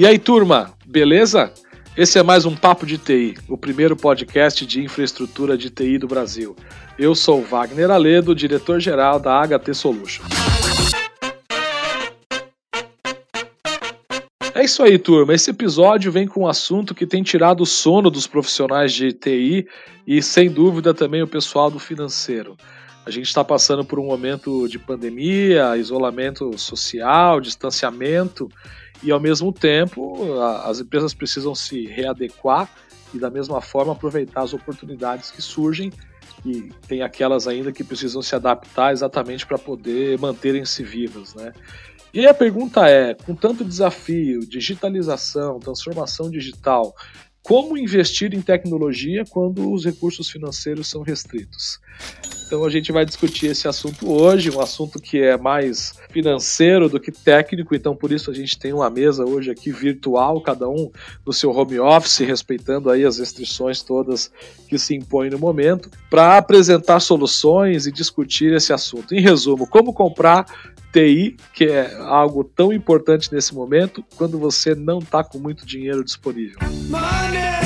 E aí, turma, beleza? Esse é mais um Papo de TI, o primeiro podcast de infraestrutura de TI do Brasil. Eu sou Wagner Aledo, diretor-geral da HT Solutions. É isso aí, turma. Esse episódio vem com um assunto que tem tirado o sono dos profissionais de TI e, sem dúvida, também o pessoal do financeiro. A gente está passando por um momento de pandemia, isolamento social, distanciamento e, ao mesmo tempo, as empresas precisam se readequar e, da mesma forma, aproveitar as oportunidades que surgem. E tem aquelas ainda que precisam se adaptar exatamente para poder manterem-se vivas, né? E aí a pergunta é: com tanto desafio, digitalização, transformação digital, como investir em tecnologia quando os recursos financeiros são restritos? Então a gente vai discutir esse assunto hoje, um assunto que é mais financeiro do que técnico, então por isso a gente tem uma mesa hoje aqui virtual, cada um no seu home office, respeitando aí as restrições todas que se impõem no momento, para apresentar soluções e discutir esse assunto. Em resumo, como comprar TI, que é algo tão importante nesse momento, quando você não está com muito dinheiro disponível. Money,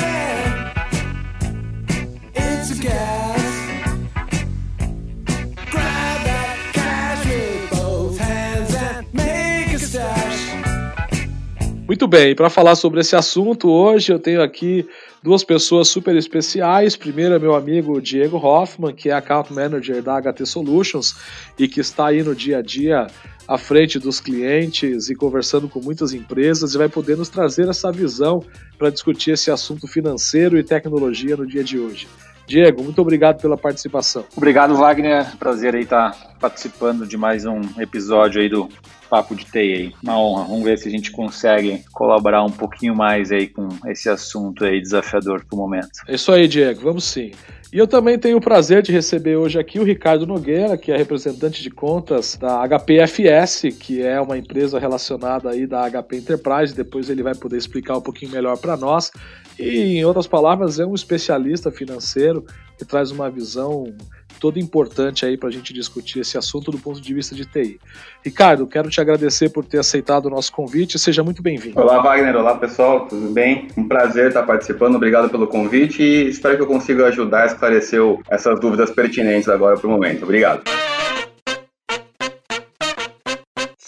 Muito bem, para falar sobre esse assunto, hoje eu tenho aqui duas pessoas super especiais. Primeiro é meu amigo Diego Hoffman, que é Account Manager da HT Solutions e que está aí no dia a dia à frente dos clientes e conversando com muitas empresas e vai poder nos trazer essa visão para discutir esse assunto financeiro e tecnologia no dia de hoje. Diego, muito obrigado pela participação. Obrigado, Wagner. Prazer aí estar participando de mais um episódio aí do Papo de TI aí. Uma honra. Vamos ver se a gente consegue colaborar um pouquinho mais aí com esse assunto aí desafiador pro momento. É isso aí, Diego. Vamos sim. E eu também tenho o prazer de receber hoje aqui o Ricardo Nogueira, que é representante de contas da HPFS, que é uma empresa relacionada aí da HP Enterprise. Depois ele vai poder explicar um pouquinho melhor para nós. E, em outras palavras, é um especialista financeiro que traz uma visão toda importante aí para a gente discutir esse assunto do ponto de vista de TI. Ricardo, quero te agradecer por ter aceitado o nosso convite, seja muito bem-vindo. Olá, Wagner, olá pessoal, tudo bem? Um prazer estar participando, obrigado pelo convite e espero que eu consiga ajudar a esclarecer essas dúvidas pertinentes agora para o momento. Obrigado.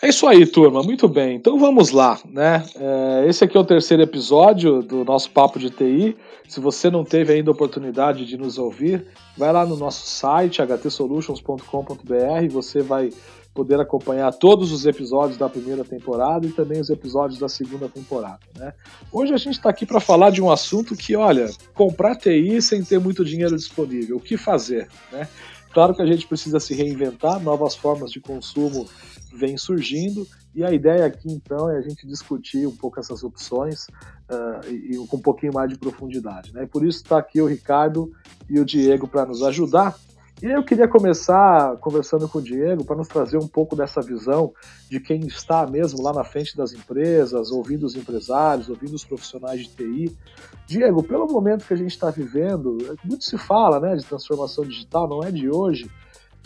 É isso aí, turma. Muito bem. Então vamos lá, né? É, esse aqui é o terceiro episódio do nosso Papo de TI. Se você não teve ainda a oportunidade de nos ouvir, vai lá no nosso site htsolutions.com.br. Você vai poder acompanhar todos os episódios da primeira temporada e também os episódios da segunda temporada. Né? Hoje a gente está aqui para falar de um assunto que, olha, comprar TI sem ter muito dinheiro disponível, o que fazer? Né? Claro que a gente precisa se reinventar, novas formas de consumo vêm surgindo, e a ideia aqui então é a gente discutir um pouco essas opções uh, e, e, com um pouquinho mais de profundidade. Né? Por isso está aqui o Ricardo e o Diego para nos ajudar. E eu queria começar conversando com o Diego para nos trazer um pouco dessa visão de quem está mesmo lá na frente das empresas, ouvindo os empresários, ouvindo os profissionais de TI. Diego, pelo momento que a gente está vivendo, muito se fala né, de transformação digital, não é de hoje,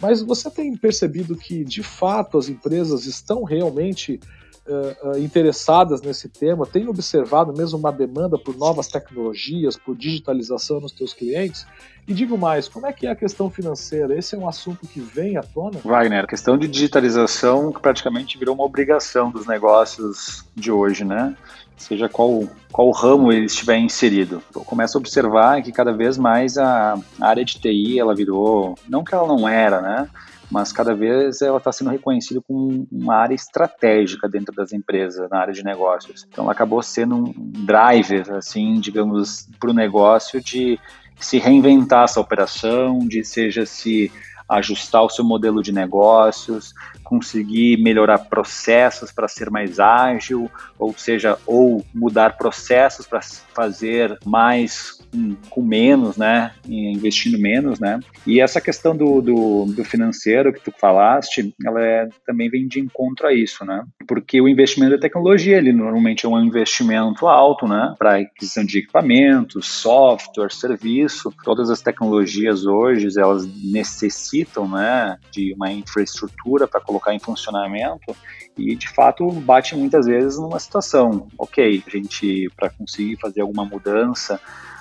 mas você tem percebido que, de fato, as empresas estão realmente uh, interessadas nesse tema, tem observado mesmo uma demanda por novas tecnologias, por digitalização nos teus clientes? E digo mais, como é que é a questão financeira? Esse é um assunto que vem à tona? Wagner, a questão de digitalização praticamente virou uma obrigação dos negócios de hoje, né? Seja qual, qual ramo ele estiver inserido. Eu começo a observar que cada vez mais a área de TI, ela virou, não que ela não era, né? Mas cada vez ela está sendo reconhecida como uma área estratégica dentro das empresas, na área de negócios. Então, ela acabou sendo um driver, assim, digamos, para o negócio de se reinventar essa operação, de seja se ajustar o seu modelo de negócios, conseguir melhorar processos para ser mais ágil, ou seja, ou mudar processos para fazer mais com, com, menos, né, investindo menos, né, e essa questão do, do, do, financeiro que tu falaste, ela é, também vem de encontro a isso, né, porque o investimento da tecnologia, ele normalmente é um investimento alto, né, para aquisição de equipamentos, software, serviço, todas as tecnologias hoje, elas necessitam, né, de uma infraestrutura para colocar colocar em funcionamento e de fato bate muitas vezes numa situação, ok, a gente para conseguir fazer alguma mudança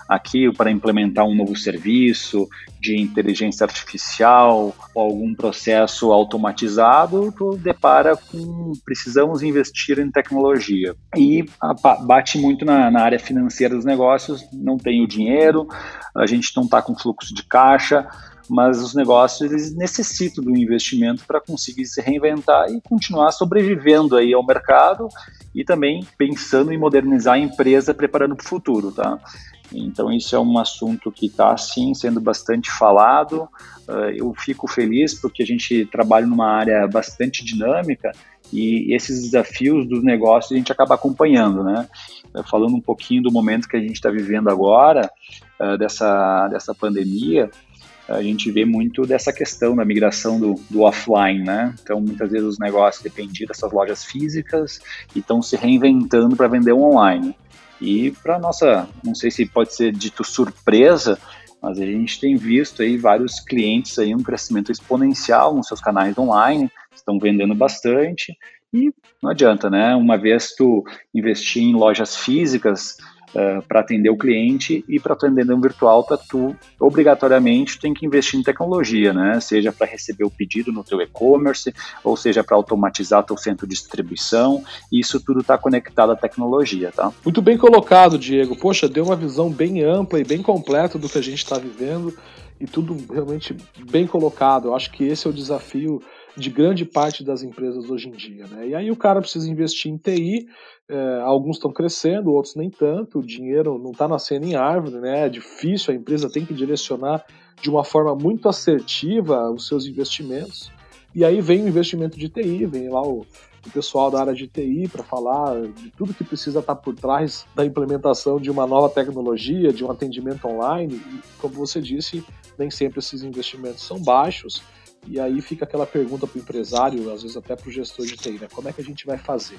aqui para implementar um novo serviço de inteligência artificial ou algum processo automatizado, tu depara com precisamos investir em tecnologia. E bate muito na, na área financeira dos negócios, não tem o dinheiro, a gente não está com fluxo de caixa, mas os negócios eles necessitam do investimento para conseguir se reinventar e continuar sobrevivendo aí ao mercado e também pensando em modernizar a empresa, preparando para o futuro, tá? Então, isso é um assunto que está, sim, sendo bastante falado. Uh, eu fico feliz porque a gente trabalha numa área bastante dinâmica e esses desafios dos negócios a gente acaba acompanhando, né? Uh, falando um pouquinho do momento que a gente está vivendo agora, uh, dessa, dessa pandemia, a gente vê muito dessa questão da migração do, do, offline, né? Então, muitas vezes os negócios dependiam dessas lojas físicas e estão se reinventando para vender online. E para nossa, não sei se pode ser dito surpresa, mas a gente tem visto aí vários clientes aí um crescimento exponencial nos seus canais online, estão vendendo bastante e não adianta, né? Uma vez tu investir em lojas físicas, uh, eh, para atender o cliente e para atender no virtual, tá, tu obrigatoriamente tem que investir em tecnologia, né? Seja para receber o pedido no teu e-commerce, ou seja para automatizar teu centro de distribuição. Isso tudo está conectado à tecnologia, tá? Muito bem colocado, Diego. Poxa, deu uma visão bem ampla e bem completa do que a gente está vivendo e tudo realmente bem colocado. Eu acho que esse é o desafio de grande parte das empresas hoje em dia. Né? E aí o cara precisa investir em TI, é, alguns estão crescendo, outros nem tanto, o dinheiro não está nascendo em árvore, né? é difícil, a empresa tem que direcionar de uma forma muito assertiva os seus investimentos. E aí vem o investimento de TI, vem lá o, o pessoal da área de TI para falar de tudo que precisa estar tá por trás da implementação de uma nova tecnologia, de um atendimento online. E, como você disse, nem sempre esses investimentos são baixos. E aí fica aquela pergunta para o empresário, às vezes até para o gestor de TI, né? Como é que a gente vai fazer?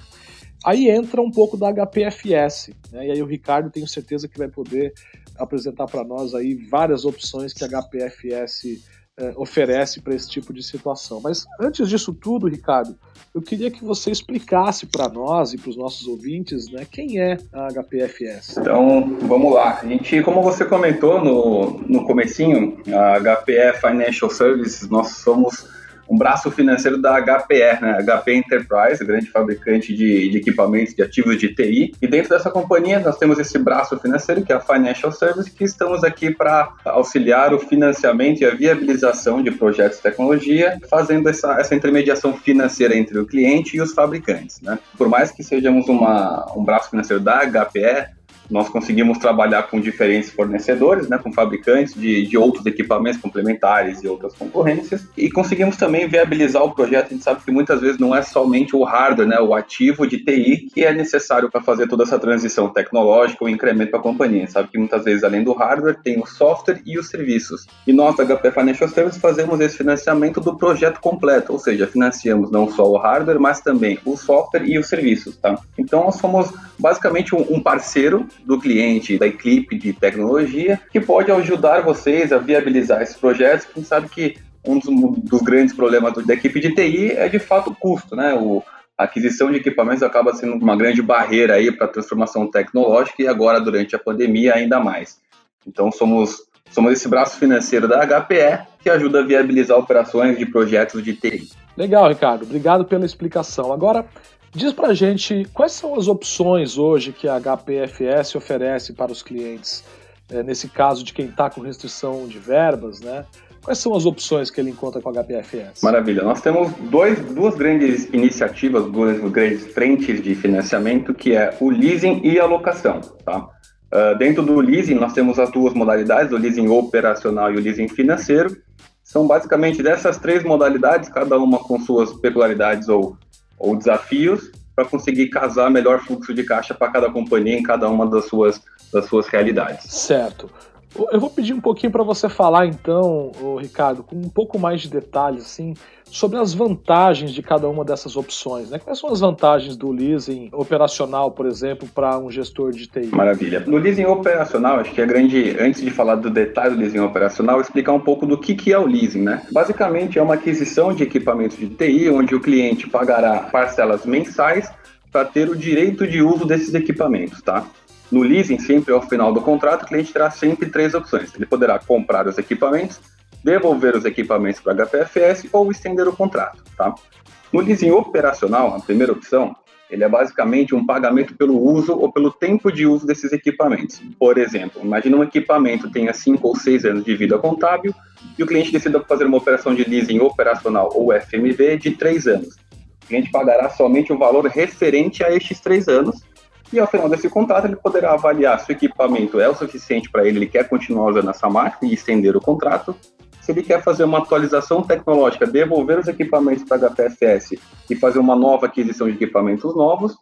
Aí entra um pouco da HPFS, né? E aí o Ricardo tenho certeza que vai poder apresentar para nós aí várias opções que a HPFS é, oferece para esse tipo de situação. Mas antes disso tudo, Ricardo, eu queria que você explicasse para nós e para os nossos ouvintes, né, quem é a HPFS. Então, vamos lá. A gente, como você comentou no, no comecinho, a HPE Financial Services, nós somos um braço financeiro da HPE, né? HP Enterprise, grande fabricante de, de, equipamentos de ativos de TI. E dentro dessa companhia nós temos esse braço financeiro, que é a Financial Service, que estamos aqui para auxiliar o financiamento e a viabilização de projetos de tecnologia, fazendo essa, essa intermediação financeira entre o cliente e os fabricantes. Né? Por mais que sejamos uma, um braço financeiro da HPE, nós conseguimos trabalhar com diferentes fornecedores, né, com fabricantes de, de outros equipamentos complementares e outras concorrências, e conseguimos também viabilizar o projeto. A gente sabe que muitas vezes não é somente o hardware, né, o ativo de TI, que é necessário para fazer toda essa transição tecnológica, o incremento para a companhia. Sabe que muitas vezes, além do hardware, tem o software e os serviços. E nós, da HP Financial Services, fazemos esse financiamento do projeto completo, ou seja, financiamos não só o hardware, mas também o software e os serviços. Tá? Então, nós somos basicamente um parceiro do cliente, da equipe de tecnologia, que pode ajudar vocês a viabilizar esses projetos. Gente sabe que um dos, dos grandes problemas da equipe de TI é de fato o custo, né? O, a aquisição de equipamentos acaba sendo uma grande barreira aí para a transformação tecnológica e agora durante a pandemia ainda mais. Então somos somos esse braço financeiro da HPE que ajuda a viabilizar operações de projetos de TI. Legal, Ricardo. Obrigado pela explicação. Agora, Diz pra gente quais são as opções hoje que a HPFS oferece para os clientes, é, nesse caso de quem está com restrição de verbas, né? Quais são as opções que ele encontra com a HPFS? Maravilha. Nós temos dois, duas grandes iniciativas, duas grandes frentes de financiamento, que é o leasing e a locação. Tá? Uh, dentro do leasing, nós temos as duas modalidades, o leasing operacional e o leasing financeiro. São basicamente dessas três modalidades, cada uma com suas peculiaridades ou ou desafios para conseguir casar melhor fluxo de caixa para cada companhia em cada uma das suas, das suas realidades. Certo. Eu vou pedir um pouquinho para você falar então, Ricardo, com um pouco mais de detalhes assim, sobre as vantagens de cada uma dessas opções. Né? Quais são as vantagens do leasing operacional, por exemplo, para um gestor de TI? Maravilha. No leasing operacional, acho que é grande, antes de falar do detalhe do leasing operacional, explicar um pouco do que, que é o leasing. Né? Basicamente, é uma aquisição de equipamentos de TI, onde o cliente pagará parcelas mensais para ter o direito de uso desses equipamentos. Tá? No leasing, sempre ao final do contrato, o cliente terá sempre três opções. Ele poderá comprar os equipamentos, devolver os equipamentos para a HPFS ou estender o contrato. Tá? No leasing operacional, a primeira opção, ele é basicamente um pagamento pelo uso ou pelo tempo de uso desses equipamentos. Por exemplo, imagine um equipamento tenha 5 ou 6 anos de vida contábil e o cliente decida fazer uma operação de leasing operacional ou FMV de 3 anos. O cliente pagará somente o valor referente a estes 3 anos e ao final desse contrato, ele poderá avaliar se o equipamento é o suficiente para ele, ele quer continuar usando essa máquina e estender o contrato. Se ele quer fazer uma atualização tecnológica, devolver os equipamentos para a e fazer uma nova aquisição de equipamentos novos,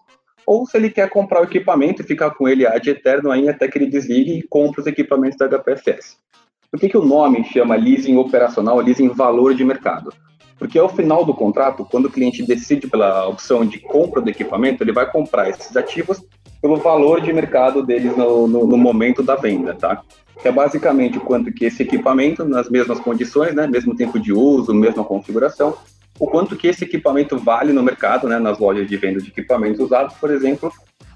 ou se ele quer comprar o equipamento e ficar com ele ad eterno aí até que ele desligue e compre os equipamentos da HPFS. Por que, que o nome chama leasing operacional, leasing valor de mercado? Porque ao final do contrato, quando o cliente decide pela opção de compra do equipamento, ele vai comprar esses ativos pelo valor de mercado deles no, no, no, momento da venda, tá? Que é basicamente o quanto que esse equipamento, nas mesmas condições, né, mesmo tempo de uso, mesma configuração, o quanto que esse equipamento vale no mercado, né, nas lojas de venda de equipamentos usados, por exemplo,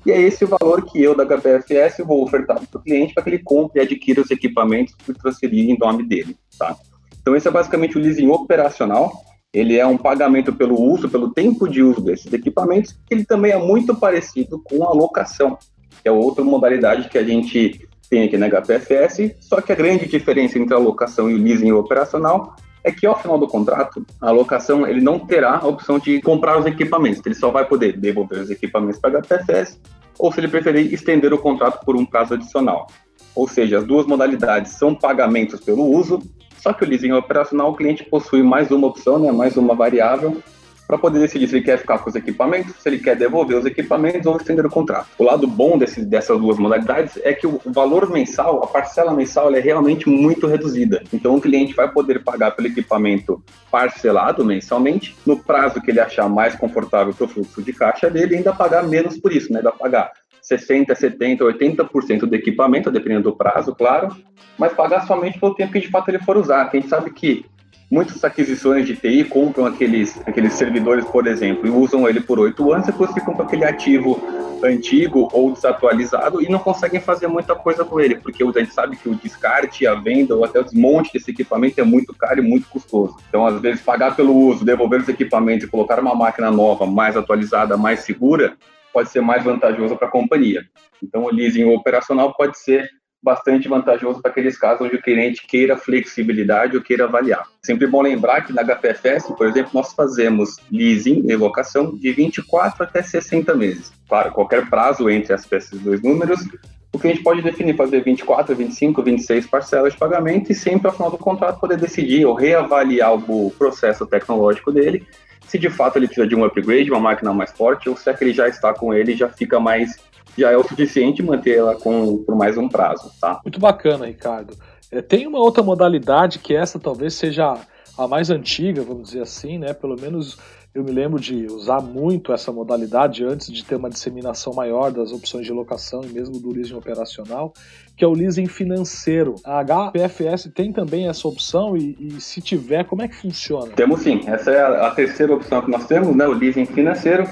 e é esse o valor que eu da HPFS vou ofertar para o cliente para que ele compre e adquira os equipamentos e transferir em nome dele, tá? Então esse é basicamente o leasing operacional, ele é um pagamento pelo uso, pelo tempo de uso desses equipamentos, que ele também é muito parecido com a locação, que é outra modalidade que a gente tem aqui na HPFS, só que a grande diferença entre a locação e o leasing operacional é que ao final do contrato, a locação ele não terá a opção de comprar os equipamentos, ele só vai poder devolver os equipamentos para a HPFS, ou se ele preferir, estender o contrato por um prazo adicional. Ou seja, as duas modalidades são pagamentos pelo uso só que o leasing operacional, o cliente possui mais uma opção, né, mais uma variável, para poder decidir se ele quer ficar com os equipamentos, se ele quer devolver os equipamentos ou estender o contrato. O lado bom desse, dessas duas modalidades é que o valor mensal, a parcela mensal, é realmente muito reduzida. Então o cliente vai poder pagar pelo equipamento parcelado mensalmente, no prazo que ele achar mais confortável para o fluxo de caixa dele, e ainda pagar menos por isso, né? Ainda pagar 60, 70, 80% do equipamento, dependendo do prazo, claro, mas pagar somente pelo tempo que de fato ele for usar. a gente sabe que muitas aquisições de TI compram aqueles, aqueles servidores, por exemplo, e usam ele por oito anos, depois ficam com aquele ativo antigo ou desatualizado e não conseguem fazer muita coisa com ele, porque a gente sabe que o descarte, a venda ou até o desmonte desse equipamento é muito caro e muito custoso. Então, às vezes, pagar pelo uso, devolver os equipamentos e colocar uma máquina nova, mais atualizada, mais segura, pode ser mais vantajoso para a companhia. Então, o leasing operacional pode ser bastante vantajoso para aqueles casos onde o cliente queira flexibilidade ou queira avaliar. Sempre bom lembrar que na HPFS, por exemplo, nós fazemos leasing e locação de 24 até 60 meses. Claro, qualquer prazo entre esses dois números, o cliente pode definir fazer 24, 25, 26 parcelas de pagamento e sempre ao final do contrato poder decidir ou reavaliar o processo tecnológico dele se de fato ele precisa de um upgrade, uma máquina mais forte, ou se é que ele já está com ele já fica mais. já é o suficiente manter ela com, por mais um prazo, tá? Muito bacana, Ricardo. É, tem uma outra modalidade que essa talvez seja a mais antiga, vamos dizer assim, né? Pelo menos eu me lembro de usar muito essa modalidade antes de ter uma disseminação maior das opções de locação e mesmo do leasing operacional, que é o leasing financeiro. A HPFS tem também essa opção e, e se tiver, como é que funciona? Temos sim. Essa é a, terceira opção que nós temos, né? O leasing financeiro.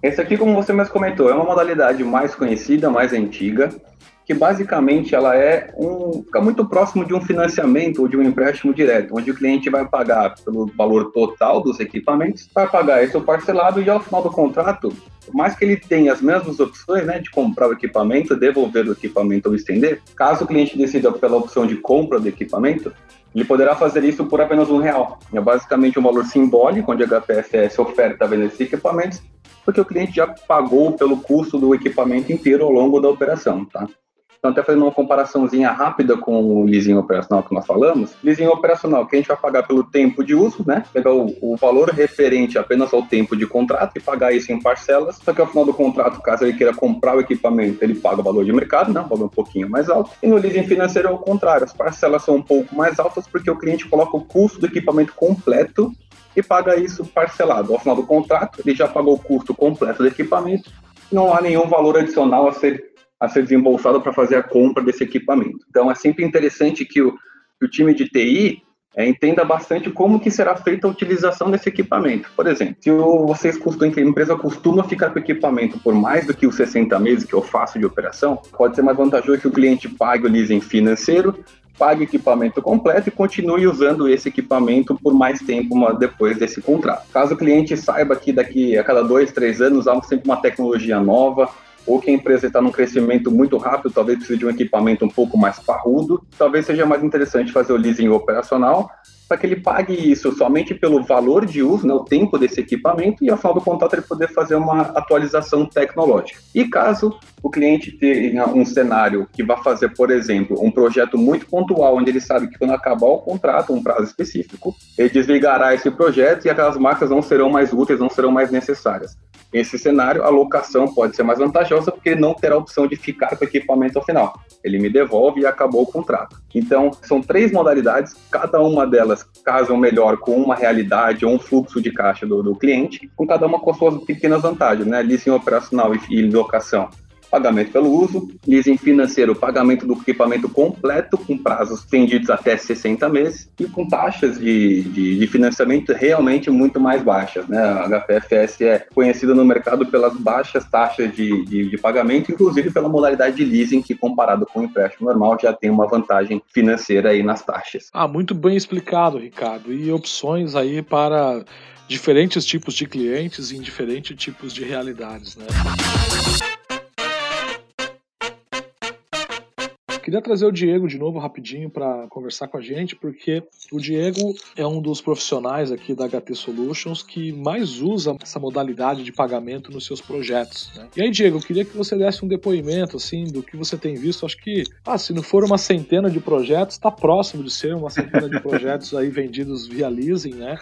Esse aqui, como você mesmo comentou, é uma modalidade mais conhecida, mais antiga que basicamente ela é um fica muito próximo de um financiamento ou de um empréstimo direto, onde o cliente vai pagar pelo valor total dos equipamentos, vai pagar esse parcelado e ao final do contrato, por mais que ele tenha as mesmas opções, né, de comprar o equipamento, devolver o equipamento ou estender, caso o cliente decida pela opção de compra do equipamento, ele poderá fazer isso por apenas um real. É basicamente um valor simbólico, onde a HPFS oferta vender esses equipamentos, porque o cliente já pagou pelo custo do equipamento inteiro ao longo da operação, tá? Então, até fazendo uma comparaçãozinha rápida com o leasing operacional que nós falamos, leasing operacional que a gente vai pagar pelo tempo de uso, né? Pegar o, o valor referente apenas ao tempo de contrato e pagar isso em parcelas, só que ao final do contrato, caso ele queira comprar o equipamento, ele paga o valor de mercado, né? Um valor um pouquinho mais alto. E no leasing financeiro é o contrário, as parcelas são um pouco mais altas porque o cliente coloca o custo do equipamento completo e paga isso parcelado. Ao final do contrato, ele já pagou o custo completo do equipamento, não há nenhum valor adicional a ser, a ser desembolsado para fazer a compra desse equipamento. Então, é sempre interessante que o, que o time de TI é, entenda bastante como que será feita a utilização desse equipamento. Por exemplo, se o, vocês costumam, a empresa costuma ficar com o equipamento por mais do que os 60 meses que eu faço de operação, pode ser mais vantajoso que o cliente pague o leasing financeiro pague o equipamento completo e continue usando esse equipamento por mais tempo depois desse contrato. Caso o cliente saiba que daqui a cada dois, três anos há sempre uma tecnologia nova, ou que a empresa está num crescimento muito rápido, talvez precise de um equipamento um pouco mais parrudo, talvez seja mais interessante fazer o leasing operacional para que ele pague isso somente pelo valor de uso, né, o tempo desse equipamento, e ao final do contrato ele poder fazer uma atualização tecnológica. E caso o cliente tenha um cenário que vai fazer, por exemplo, um projeto muito pontual, onde ele sabe que quando acabar o contrato, um prazo específico, ele desligará esse projeto e aquelas máquinas não serão mais úteis, não serão mais necessárias. Nesse cenário, a locação pode ser mais vantajosa porque ele não terá a opção de ficar com o equipamento ao final. Ele me devolve e acabou o contrato. Então, são três modalidades, cada uma delas casam melhor com uma realidade ou um fluxo de caixa do, do cliente, com cada uma com suas pequenas vantagens, né? Leasing operacional e, e locação pagamento pelo uso, leasing financeiro, pagamento do equipamento completo, com prazos estendidos até 60 meses, e com taxas de, de, de financiamento realmente muito mais baixas. Né? A HPFS é conhecida no mercado pelas baixas taxas de, de, de pagamento, inclusive pela modalidade de leasing, que comparado com o empréstimo normal já tem uma vantagem financeira aí nas taxas. Ah, muito bem explicado, Ricardo. E opções aí para diferentes tipos de clientes em diferentes tipos de realidades, né? Queria trazer o Diego de novo rapidinho para conversar com a gente, porque o Diego é um dos profissionais aqui da HT Solutions que mais usa essa modalidade de pagamento nos seus projetos. Né? E aí, Diego, eu queria que você desse um depoimento assim do que você tem visto. Acho que, ah, se não for uma centena de projetos, está próximo de ser uma centena de projetos aí vendidos via leasing, né?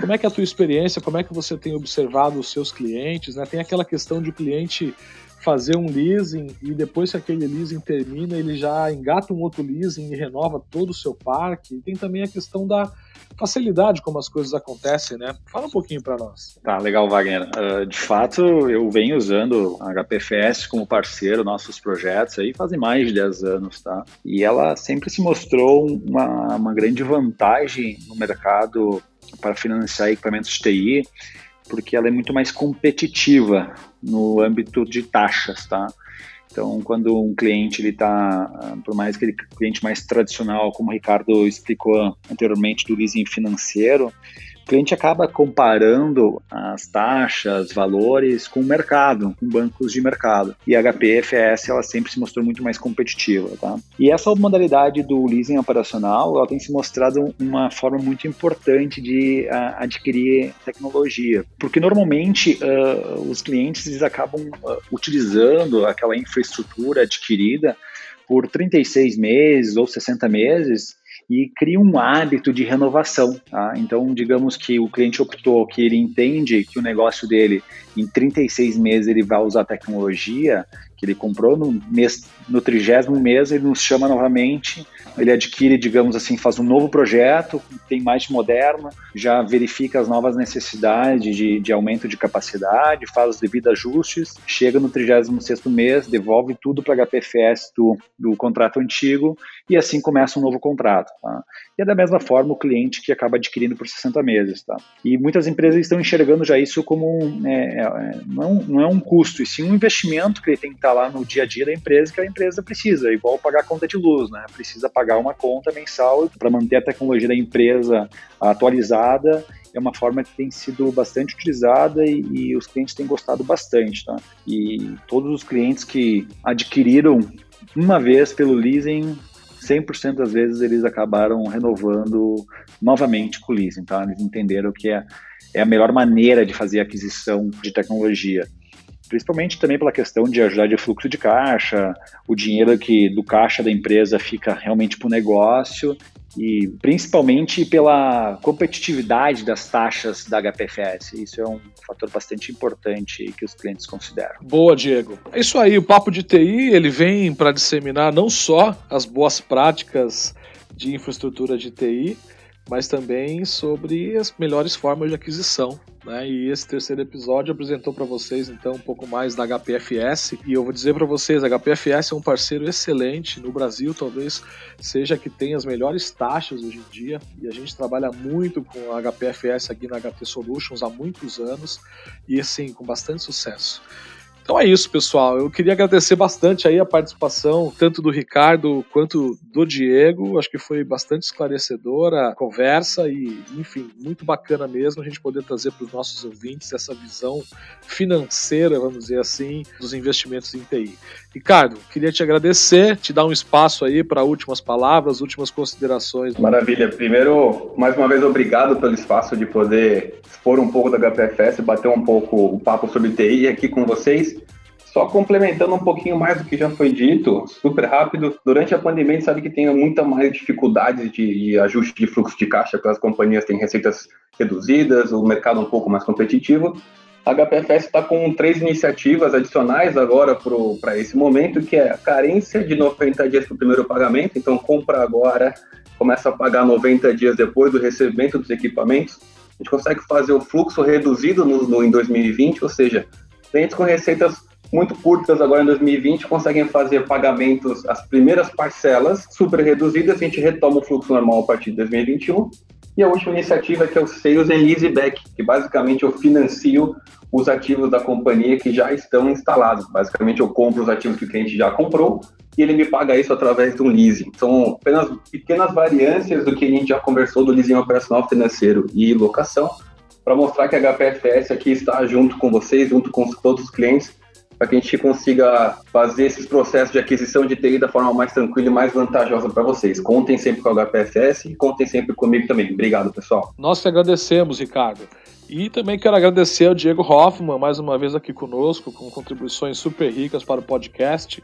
Como é que é a tua experiência? Como é que você tem observado os seus clientes? Né? Tem aquela questão de o cliente fazer um leasing e depois que aquele leasing termina, ele já engata um outro leasing e renova todo o seu parque. E tem também a questão da facilidade como as coisas acontecem, né? Fala um pouquinho para nós. Tá, legal, Wagner. Uh, de fato, eu venho usando a HPFS como parceiro nossos projetos aí fazem mais de 10 anos, tá? E ela sempre se mostrou uma, uma grande vantagem no mercado para financiar equipamentos de TI porque ela é muito mais competitiva no âmbito de taxas, tá? Então, quando um cliente ele está, por mais que ele cliente mais tradicional, como o Ricardo explicou anteriormente do leasing financeiro, o cliente acaba comparando as taxas, valores com o mercado, com bancos de mercado. E a HPFS ela sempre se mostrou muito mais competitiva, tá? E essa modalidade do leasing operacional, ela tem se mostrado uma forma muito importante de uh, adquirir tecnologia, porque normalmente uh, os clientes eles acabam uh, utilizando aquela infraestrutura adquirida por 36 meses ou 60 meses e cria um hábito de renovação. Tá? Então, digamos que o cliente optou que ele entende que o negócio dele, em 36 meses, ele vai usar tecnologia, que ele comprou no mês, no trigésimo mês, ele nos chama novamente, ele adquire, digamos assim, faz um novo projeto, tem mais moderno, já verifica as novas necessidades de, de aumento de capacidade, faz os devidos ajustes, chega no 36 mês, devolve tudo para a HPFS do, do contrato antigo e assim começa um novo contrato. Tá? E é da mesma forma o cliente que acaba adquirindo por 60 meses. Tá? E muitas empresas estão enxergando já isso como é, é, não, é não é um custo, e sim um investimento que ele tem que estar lá no dia a dia da empresa que a empresa precisa, igual pagar a conta de luz, né? Precisa pagar uma conta mensal para manter a tecnologia da empresa atualizada é uma forma que tem sido bastante utilizada e, e, os clientes têm gostado bastante, tá? E todos os clientes que adquiriram uma vez pelo leasing 100% das vezes eles acabaram renovando novamente com o leasing, tá? Eles entenderam que é, é a melhor maneira de fazer aquisição de tecnologia. principalmente também pela questão de ajudar de fluxo de caixa, o dinheiro que do caixa da empresa fica realmente para o negócio e principalmente pela competitividade das taxas da HPFS. Isso é um fator bastante importante que os clientes consideram. Boa, Diego. É isso aí, o Papo de TI, ele vem para disseminar não só as boas práticas de infraestrutura de TI, mas também sobre as melhores formas de aquisição. Né? E esse terceiro episódio apresentou para vocês então um pouco mais da HPFS. E eu vou dizer para vocês, a HPFS é um parceiro excelente no Brasil, talvez seja que tem as melhores taxas hoje em dia. E a gente trabalha muito com a HPFS aqui na HP Solutions há muitos anos e assim com bastante sucesso. Então é isso, pessoal. Eu queria agradecer bastante aí a participação, tanto do Ricardo quanto do Diego. Acho que foi bastante esclarecedora a conversa e, enfim, muito bacana mesmo a gente poder trazer para os nossos ouvintes essa visão financeira, vamos dizer assim, dos investimentos em TI. Ricardo, queria te agradecer, te dar um espaço aí para últimas palavras, últimas considerações. Maravilha. Primeiro, mais uma vez, obrigado pelo espaço de poder expor um pouco da HPFS, bater um pouco o papo sobre TI aqui com vocês. Só complementando um pouquinho mais do que já foi dito, super rápido, durante a pandemia a gente sabe que tem muita mais dificuldades de, de ajuste de fluxo de caixa, porque as companhias têm receitas reduzidas, o mercado um pouco mais competitivo. A HPFS está com três iniciativas adicionais agora para esse momento, que é a carência de 90 dias para o primeiro pagamento, então compra agora, começa a pagar 90 dias depois do recebimento dos equipamentos. A gente consegue fazer o fluxo reduzido no, no em 2020, ou seja, clientes com receitas muito curtas agora em 2020 conseguem fazer pagamentos, as primeiras parcelas super reduzidas, a gente retoma o fluxo normal a partir de 2021 e a última iniciativa é que é o Sales and Leaseback, que basicamente eu financio os ativos da companhia que já estão instalados. Basicamente eu compro os ativos que o cliente já comprou e ele me paga isso através de um leasing. São apenas pequenas variâncias do que a gente já conversou do leasing operacional financeiro e locação, para mostrar que a HPFS aqui está junto com vocês, junto com todos os clientes, para que a gente consiga fazer esses processos de aquisição de TI da forma mais tranquila e mais vantajosa para vocês. Contem sempre com a HPFS e contem sempre comigo também. Obrigado, pessoal. Nós te agradecemos, Ricardo. E também quero agradecer ao Diego Hoffman, mais uma vez aqui conosco, com contribuições super ricas para o podcast.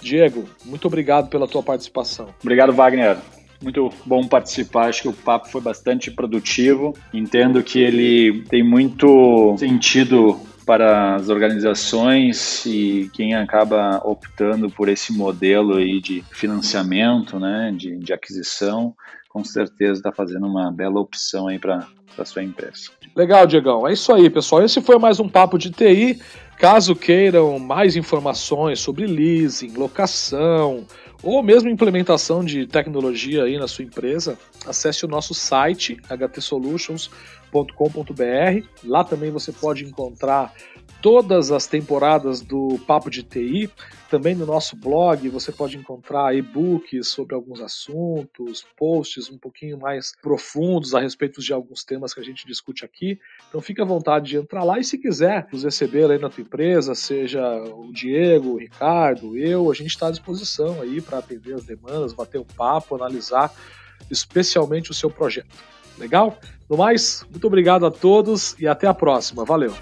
Diego, muito obrigado pela tua participação. Obrigado, Wagner. Muito bom participar, acho que o papo foi bastante produtivo. Entendo que ele tem muito sentido para as organizações e quem acaba optando por esse modelo aí de financiamento, né, de, de aquisição, com certeza está fazendo uma bela opção aí para a sua empresa. Legal, Diegão. É isso aí, pessoal. Esse foi mais um Papo de TI. Caso queiram mais informações sobre leasing, locação ou mesmo implementação de tecnologia aí na sua empresa, acesse o nosso site htsolutions.com papo.com.br. Lá também você pode encontrar todas as temporadas do Papo de TI. Também no nosso blog você pode encontrar e-books sobre alguns assuntos, posts um pouquinho mais profundos a respeito de alguns temas que a gente discute aqui. Então fique à vontade de entrar lá e se quiser nos receber aí na tua empresa, seja o Diego, o Ricardo, eu, a gente está à disposição aí para atender as demandas, bater um papo, analisar especialmente o seu projeto. Legal? No mais, muito obrigado a todos e até a próxima. Valeu!